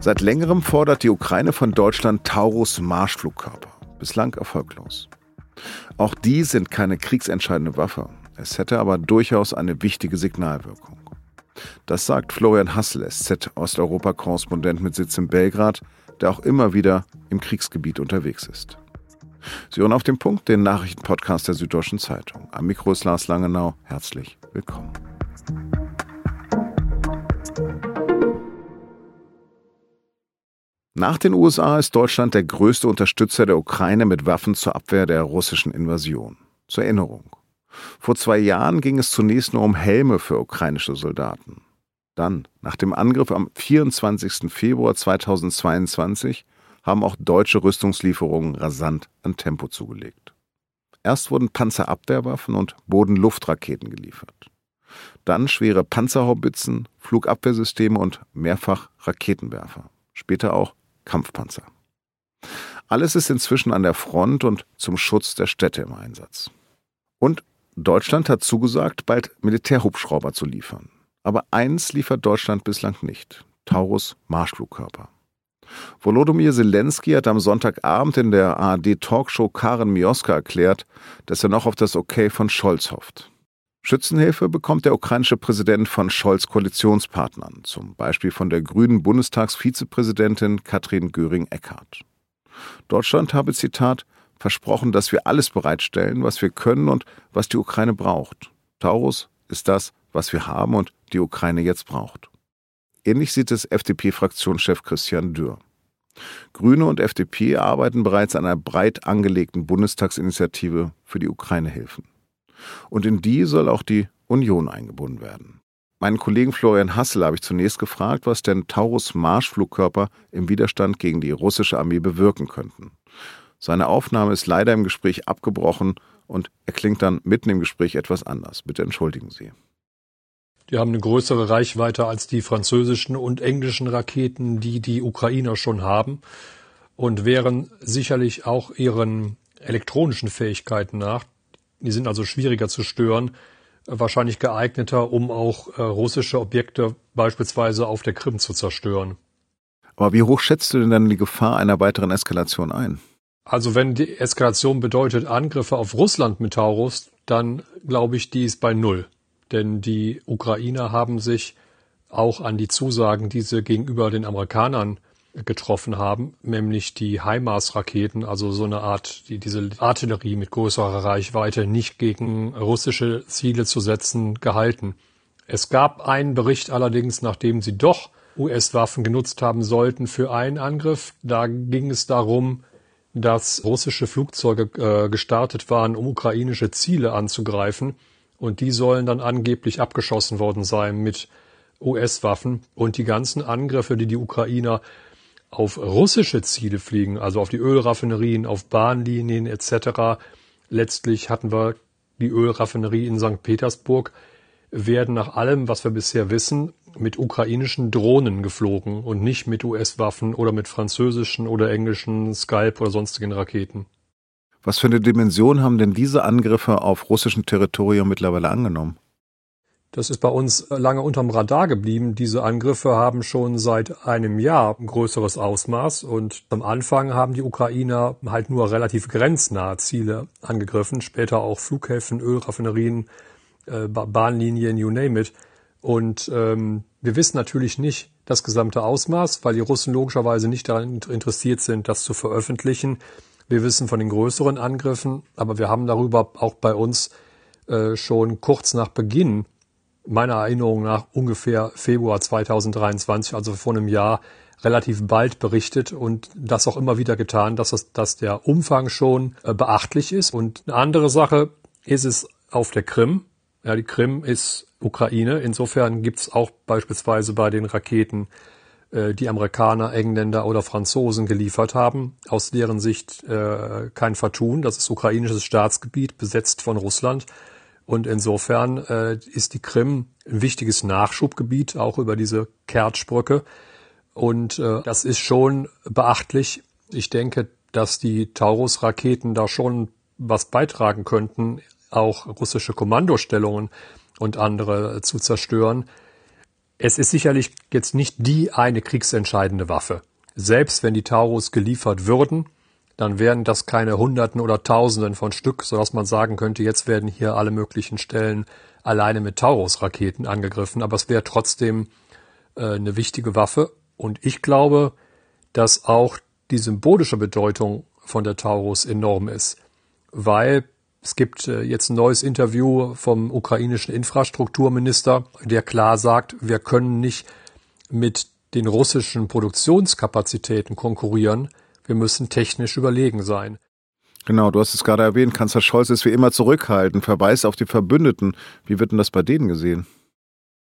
Seit längerem fordert die Ukraine von Deutschland Taurus Marschflugkörper. Bislang erfolglos. Auch die sind keine kriegsentscheidende Waffe. Es hätte aber durchaus eine wichtige Signalwirkung. Das sagt Florian Hassel, SZ Osteuropa-Korrespondent mit Sitz in Belgrad, der auch immer wieder im Kriegsgebiet unterwegs ist. Sie hören auf den Punkt den Nachrichtenpodcast der Süddeutschen Zeitung. Am Mikro ist Lars Langenau. Herzlich willkommen. Nach den USA ist Deutschland der größte Unterstützer der Ukraine mit Waffen zur Abwehr der russischen Invasion. Zur Erinnerung. Vor zwei Jahren ging es zunächst nur um Helme für ukrainische Soldaten. Dann, nach dem Angriff am 24. Februar 2022, haben auch deutsche Rüstungslieferungen rasant an Tempo zugelegt. Erst wurden Panzerabwehrwaffen und Bodenluftraketen geliefert. Dann schwere Panzerhaubitzen, Flugabwehrsysteme und mehrfach Raketenwerfer. Später auch Kampfpanzer. Alles ist inzwischen an der Front und zum Schutz der Städte im Einsatz. Und Deutschland hat zugesagt, bald Militärhubschrauber zu liefern. Aber eins liefert Deutschland bislang nicht: Taurus Marschflugkörper. Volodymyr Zelensky hat am Sonntagabend in der ARD-Talkshow Karen Mioska erklärt, dass er noch auf das Okay von Scholz hofft. Schützenhilfe bekommt der ukrainische Präsident von Scholz Koalitionspartnern, zum Beispiel von der grünen Bundestagsvizepräsidentin Katrin Göring-Eckardt. Deutschland habe, Zitat, versprochen, dass wir alles bereitstellen, was wir können und was die Ukraine braucht. Taurus ist das, was wir haben und die Ukraine jetzt braucht. Ähnlich sieht es FDP-Fraktionschef Christian Dürr. Grüne und FDP arbeiten bereits an einer breit angelegten Bundestagsinitiative für die Ukraine-Hilfen. Und in die soll auch die Union eingebunden werden. Meinen Kollegen Florian Hassel habe ich zunächst gefragt, was denn Taurus Marschflugkörper im Widerstand gegen die russische Armee bewirken könnten. Seine Aufnahme ist leider im Gespräch abgebrochen und er klingt dann mitten im Gespräch etwas anders. Bitte entschuldigen Sie. Die haben eine größere Reichweite als die französischen und englischen Raketen, die die Ukrainer schon haben und wären sicherlich auch ihren elektronischen Fähigkeiten nach die sind also schwieriger zu stören, wahrscheinlich geeigneter, um auch äh, russische Objekte beispielsweise auf der Krim zu zerstören. Aber wie hoch schätzt du denn dann die Gefahr einer weiteren Eskalation ein? Also wenn die Eskalation bedeutet Angriffe auf Russland mit Taurus, dann glaube ich, die ist bei Null. Denn die Ukrainer haben sich auch an die Zusagen, die sie gegenüber den Amerikanern getroffen haben, nämlich die HIMARS-Raketen, also so eine Art, die, diese Artillerie mit größerer Reichweite nicht gegen russische Ziele zu setzen, gehalten. Es gab einen Bericht allerdings, nachdem sie doch US-Waffen genutzt haben sollten für einen Angriff. Da ging es darum, dass russische Flugzeuge äh, gestartet waren, um ukrainische Ziele anzugreifen. Und die sollen dann angeblich abgeschossen worden sein mit US-Waffen. Und die ganzen Angriffe, die die Ukrainer auf russische Ziele fliegen, also auf die Ölraffinerien, auf Bahnlinien etc. Letztlich hatten wir die Ölraffinerie in St. Petersburg, werden nach allem, was wir bisher wissen, mit ukrainischen Drohnen geflogen und nicht mit US-Waffen oder mit französischen oder englischen Skype oder sonstigen Raketen. Was für eine Dimension haben denn diese Angriffe auf russischem Territorium mittlerweile angenommen? Das ist bei uns lange unterm Radar geblieben. Diese Angriffe haben schon seit einem Jahr ein größeres Ausmaß und am Anfang haben die Ukrainer halt nur relativ grenznahe Ziele angegriffen, später auch Flughäfen, Ölraffinerien, äh, Bahnlinien, you name it. Und ähm, wir wissen natürlich nicht das gesamte Ausmaß, weil die Russen logischerweise nicht daran interessiert sind, das zu veröffentlichen. Wir wissen von den größeren Angriffen, aber wir haben darüber auch bei uns äh, schon kurz nach Beginn meiner Erinnerung nach ungefähr Februar 2023, also vor einem Jahr, relativ bald berichtet und das auch immer wieder getan, dass, es, dass der Umfang schon äh, beachtlich ist. Und eine andere Sache ist es auf der Krim. Ja, die Krim ist Ukraine. Insofern gibt es auch beispielsweise bei den Raketen, äh, die Amerikaner, Engländer oder Franzosen geliefert haben, aus deren Sicht äh, kein Vertun. Das ist ukrainisches Staatsgebiet, besetzt von Russland. Und insofern äh, ist die Krim ein wichtiges Nachschubgebiet, auch über diese Kertschbrücke. Und äh, das ist schon beachtlich. Ich denke, dass die Taurus-Raketen da schon was beitragen könnten, auch russische Kommandostellungen und andere zu zerstören. Es ist sicherlich jetzt nicht die eine kriegsentscheidende Waffe. Selbst wenn die Taurus geliefert würden, dann wären das keine Hunderten oder Tausenden von Stück, sodass man sagen könnte, jetzt werden hier alle möglichen Stellen alleine mit Taurus-Raketen angegriffen. Aber es wäre trotzdem äh, eine wichtige Waffe. Und ich glaube, dass auch die symbolische Bedeutung von der Taurus enorm ist, weil es gibt äh, jetzt ein neues Interview vom ukrainischen Infrastrukturminister, der klar sagt, wir können nicht mit den russischen Produktionskapazitäten konkurrieren. Wir müssen technisch überlegen sein. Genau, du hast es gerade erwähnt, Kanzler Scholz ist wie immer zurückhaltend, verweist auf die Verbündeten. Wie wird denn das bei denen gesehen?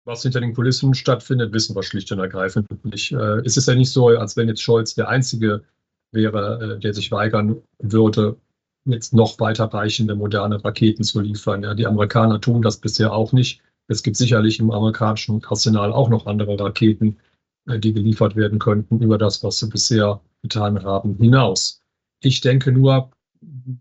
Was hinter den Kulissen stattfindet, wissen wir schlicht und ergreifend nicht. Äh, es ist ja nicht so, als wenn jetzt Scholz der Einzige wäre, äh, der sich weigern würde, jetzt noch weiterreichende moderne Raketen zu liefern. Ja, die Amerikaner tun das bisher auch nicht. Es gibt sicherlich im amerikanischen Arsenal auch noch andere Raketen, die geliefert werden könnten über das, was sie bisher getan haben, hinaus. Ich denke nur,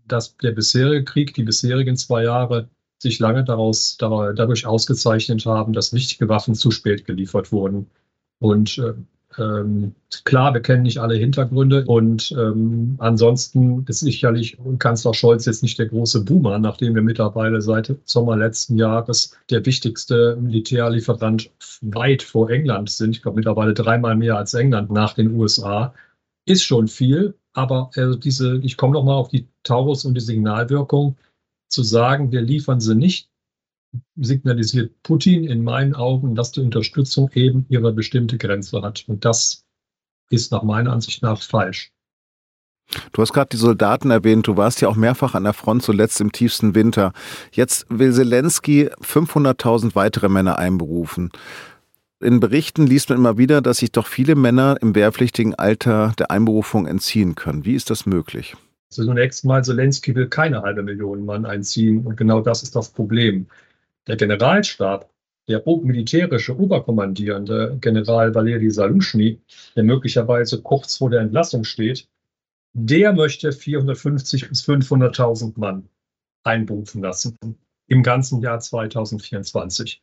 dass der bisherige Krieg, die bisherigen zwei Jahre, sich lange daraus, dadurch ausgezeichnet haben, dass wichtige Waffen zu spät geliefert wurden. Und äh, ähm, klar, wir kennen nicht alle Hintergründe und ähm, ansonsten ist sicherlich Kanzler Scholz jetzt nicht der große Boomer, nachdem wir mittlerweile seit Sommer letzten Jahres der wichtigste Militärlieferant weit vor England sind. Ich glaube mittlerweile dreimal mehr als England nach den USA. Ist schon viel, aber äh, diese, ich komme nochmal auf die Taurus und die Signalwirkung, zu sagen, wir liefern sie nicht, signalisiert Putin in meinen Augen, dass die Unterstützung eben ihre bestimmte Grenze hat. Und das ist nach meiner Ansicht nach falsch. Du hast gerade die Soldaten erwähnt, du warst ja auch mehrfach an der Front, zuletzt im tiefsten Winter. Jetzt will Zelensky 500.000 weitere Männer einberufen. In Berichten liest man immer wieder, dass sich doch viele Männer im wehrpflichtigen Alter der Einberufung entziehen können. Wie ist das möglich? Zunächst mal, Zelensky will keine halbe Million Mann einziehen und genau das ist das Problem. Der Generalstab, der militärische Oberkommandierende General Valeri Saluschny, der möglicherweise kurz vor der Entlassung steht, der möchte 450 bis 500.000 Mann einberufen lassen im ganzen Jahr 2024.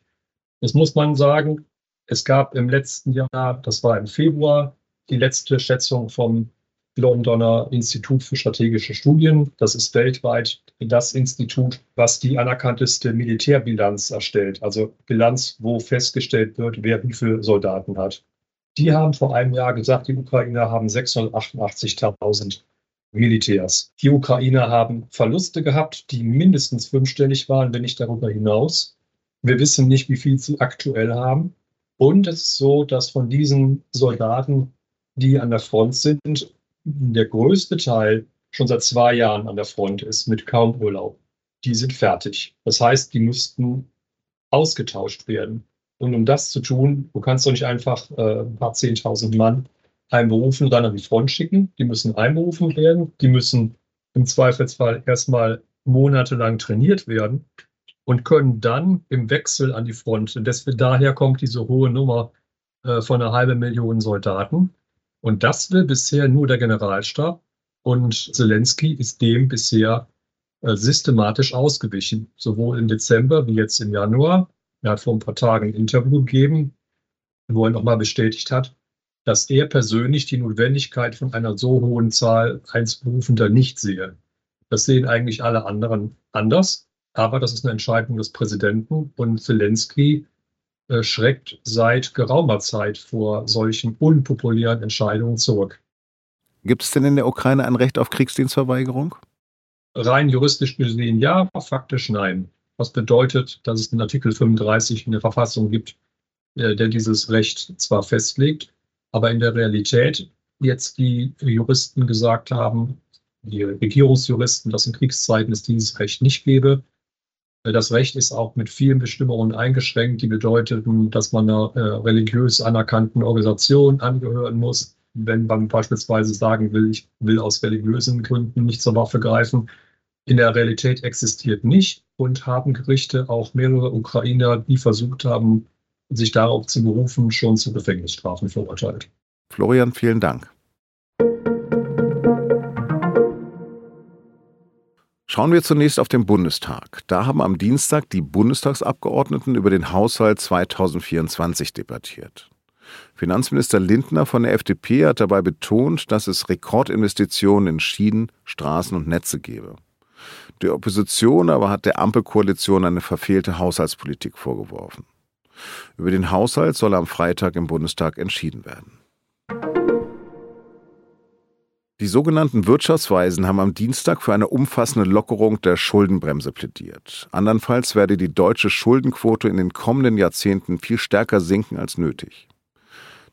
Jetzt muss man sagen, es gab im letzten Jahr, das war im Februar, die letzte Schätzung vom Londoner Institut für strategische Studien. Das ist weltweit das Institut, was die anerkannteste Militärbilanz erstellt. Also Bilanz, wo festgestellt wird, wer wie viele Soldaten hat. Die haben vor einem Jahr gesagt, die Ukrainer haben 688.000 Militärs. Die Ukrainer haben Verluste gehabt, die mindestens fünfstellig waren, wenn nicht darüber hinaus. Wir wissen nicht, wie viel sie aktuell haben. Und es ist so, dass von diesen Soldaten, die an der Front sind, der größte Teil schon seit zwei Jahren an der Front ist mit kaum Urlaub. Die sind fertig. Das heißt, die müssten ausgetauscht werden. Und um das zu tun, du kannst doch nicht einfach äh, ein paar zehntausend Mann einberufen und dann an die Front schicken. Die müssen einberufen werden. Die müssen im Zweifelsfall erstmal monatelang trainiert werden und können dann im Wechsel an die Front, und deswegen daher kommt diese hohe Nummer äh, von einer halben Million Soldaten, und das will bisher nur der Generalstab. Und Zelensky ist dem bisher äh, systematisch ausgewichen, sowohl im Dezember wie jetzt im Januar. Er hat vor ein paar Tagen ein Interview gegeben, wo er nochmal bestätigt hat, dass er persönlich die Notwendigkeit von einer so hohen Zahl Einzelberufender nicht sehe. Das sehen eigentlich alle anderen anders, aber das ist eine Entscheidung des Präsidenten und Zelensky schreckt seit geraumer Zeit vor solchen unpopulären Entscheidungen zurück. Gibt es denn in der Ukraine ein Recht auf Kriegsdienstverweigerung? Rein juristisch gesehen ja, faktisch nein. Was bedeutet, dass es einen Artikel 35 in der Verfassung gibt, äh, der dieses Recht zwar festlegt, aber in der Realität jetzt die Juristen gesagt haben, die Regierungsjuristen, dass in Kriegszeiten es dieses Recht nicht gäbe. Das Recht ist auch mit vielen Bestimmungen eingeschränkt, die bedeuten, dass man einer äh, religiös anerkannten Organisation angehören muss. Wenn man beispielsweise sagen will, ich will aus religiösen Gründen nicht zur Waffe greifen. In der Realität existiert nicht und haben Gerichte auch mehrere Ukrainer, die versucht haben, sich darauf zu berufen, schon zu Gefängnisstrafen verurteilt. Florian, vielen Dank. Schauen wir zunächst auf den Bundestag. Da haben am Dienstag die Bundestagsabgeordneten über den Haushalt 2024 debattiert. Finanzminister Lindner von der FDP hat dabei betont, dass es Rekordinvestitionen in Schienen, Straßen und Netze gebe. Die Opposition aber hat der Ampelkoalition eine verfehlte Haushaltspolitik vorgeworfen. Über den Haushalt soll am Freitag im Bundestag entschieden werden. Die sogenannten Wirtschaftsweisen haben am Dienstag für eine umfassende Lockerung der Schuldenbremse plädiert. Andernfalls werde die deutsche Schuldenquote in den kommenden Jahrzehnten viel stärker sinken als nötig.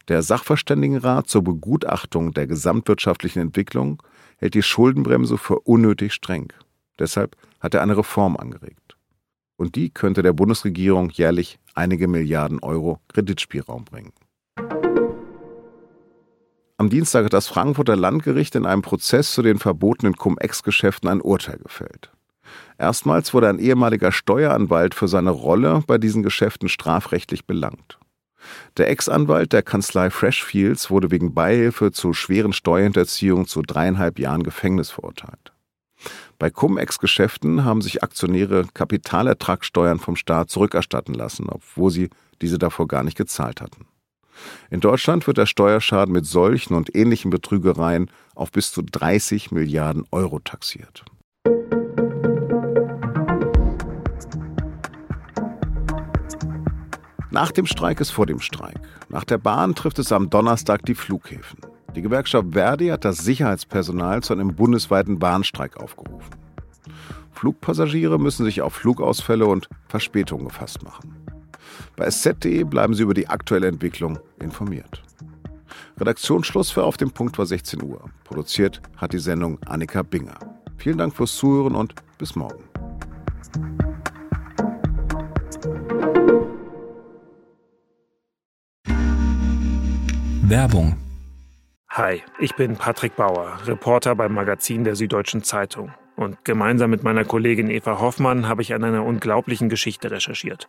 Der Sachverständigenrat zur Begutachtung der gesamtwirtschaftlichen Entwicklung hält die Schuldenbremse für unnötig streng. Deshalb hat er eine Reform angeregt. Und die könnte der Bundesregierung jährlich einige Milliarden Euro Kreditspielraum bringen. Am Dienstag hat das Frankfurter Landgericht in einem Prozess zu den verbotenen Cum-Ex-Geschäften ein Urteil gefällt. Erstmals wurde ein ehemaliger Steueranwalt für seine Rolle bei diesen Geschäften strafrechtlich belangt. Der Ex-Anwalt der Kanzlei Freshfields wurde wegen Beihilfe zu schweren Steuerhinterziehung zu dreieinhalb Jahren Gefängnis verurteilt. Bei Cum-Ex-Geschäften haben sich Aktionäre Kapitalertragssteuern vom Staat zurückerstatten lassen, obwohl sie diese davor gar nicht gezahlt hatten. In Deutschland wird der Steuerschaden mit solchen und ähnlichen Betrügereien auf bis zu 30 Milliarden Euro taxiert. Nach dem Streik ist vor dem Streik. Nach der Bahn trifft es am Donnerstag die Flughäfen. Die Gewerkschaft Verdi hat das Sicherheitspersonal zu einem bundesweiten Bahnstreik aufgerufen. Flugpassagiere müssen sich auf Flugausfälle und Verspätungen gefasst machen. Bei sz.de bleiben Sie über die aktuelle Entwicklung informiert. Redaktionsschluss für Auf dem Punkt war 16 Uhr. Produziert hat die Sendung Annika Binger. Vielen Dank fürs Zuhören und bis morgen. Werbung. Hi, ich bin Patrick Bauer, Reporter beim Magazin der Süddeutschen Zeitung. Und gemeinsam mit meiner Kollegin Eva Hoffmann habe ich an einer unglaublichen Geschichte recherchiert.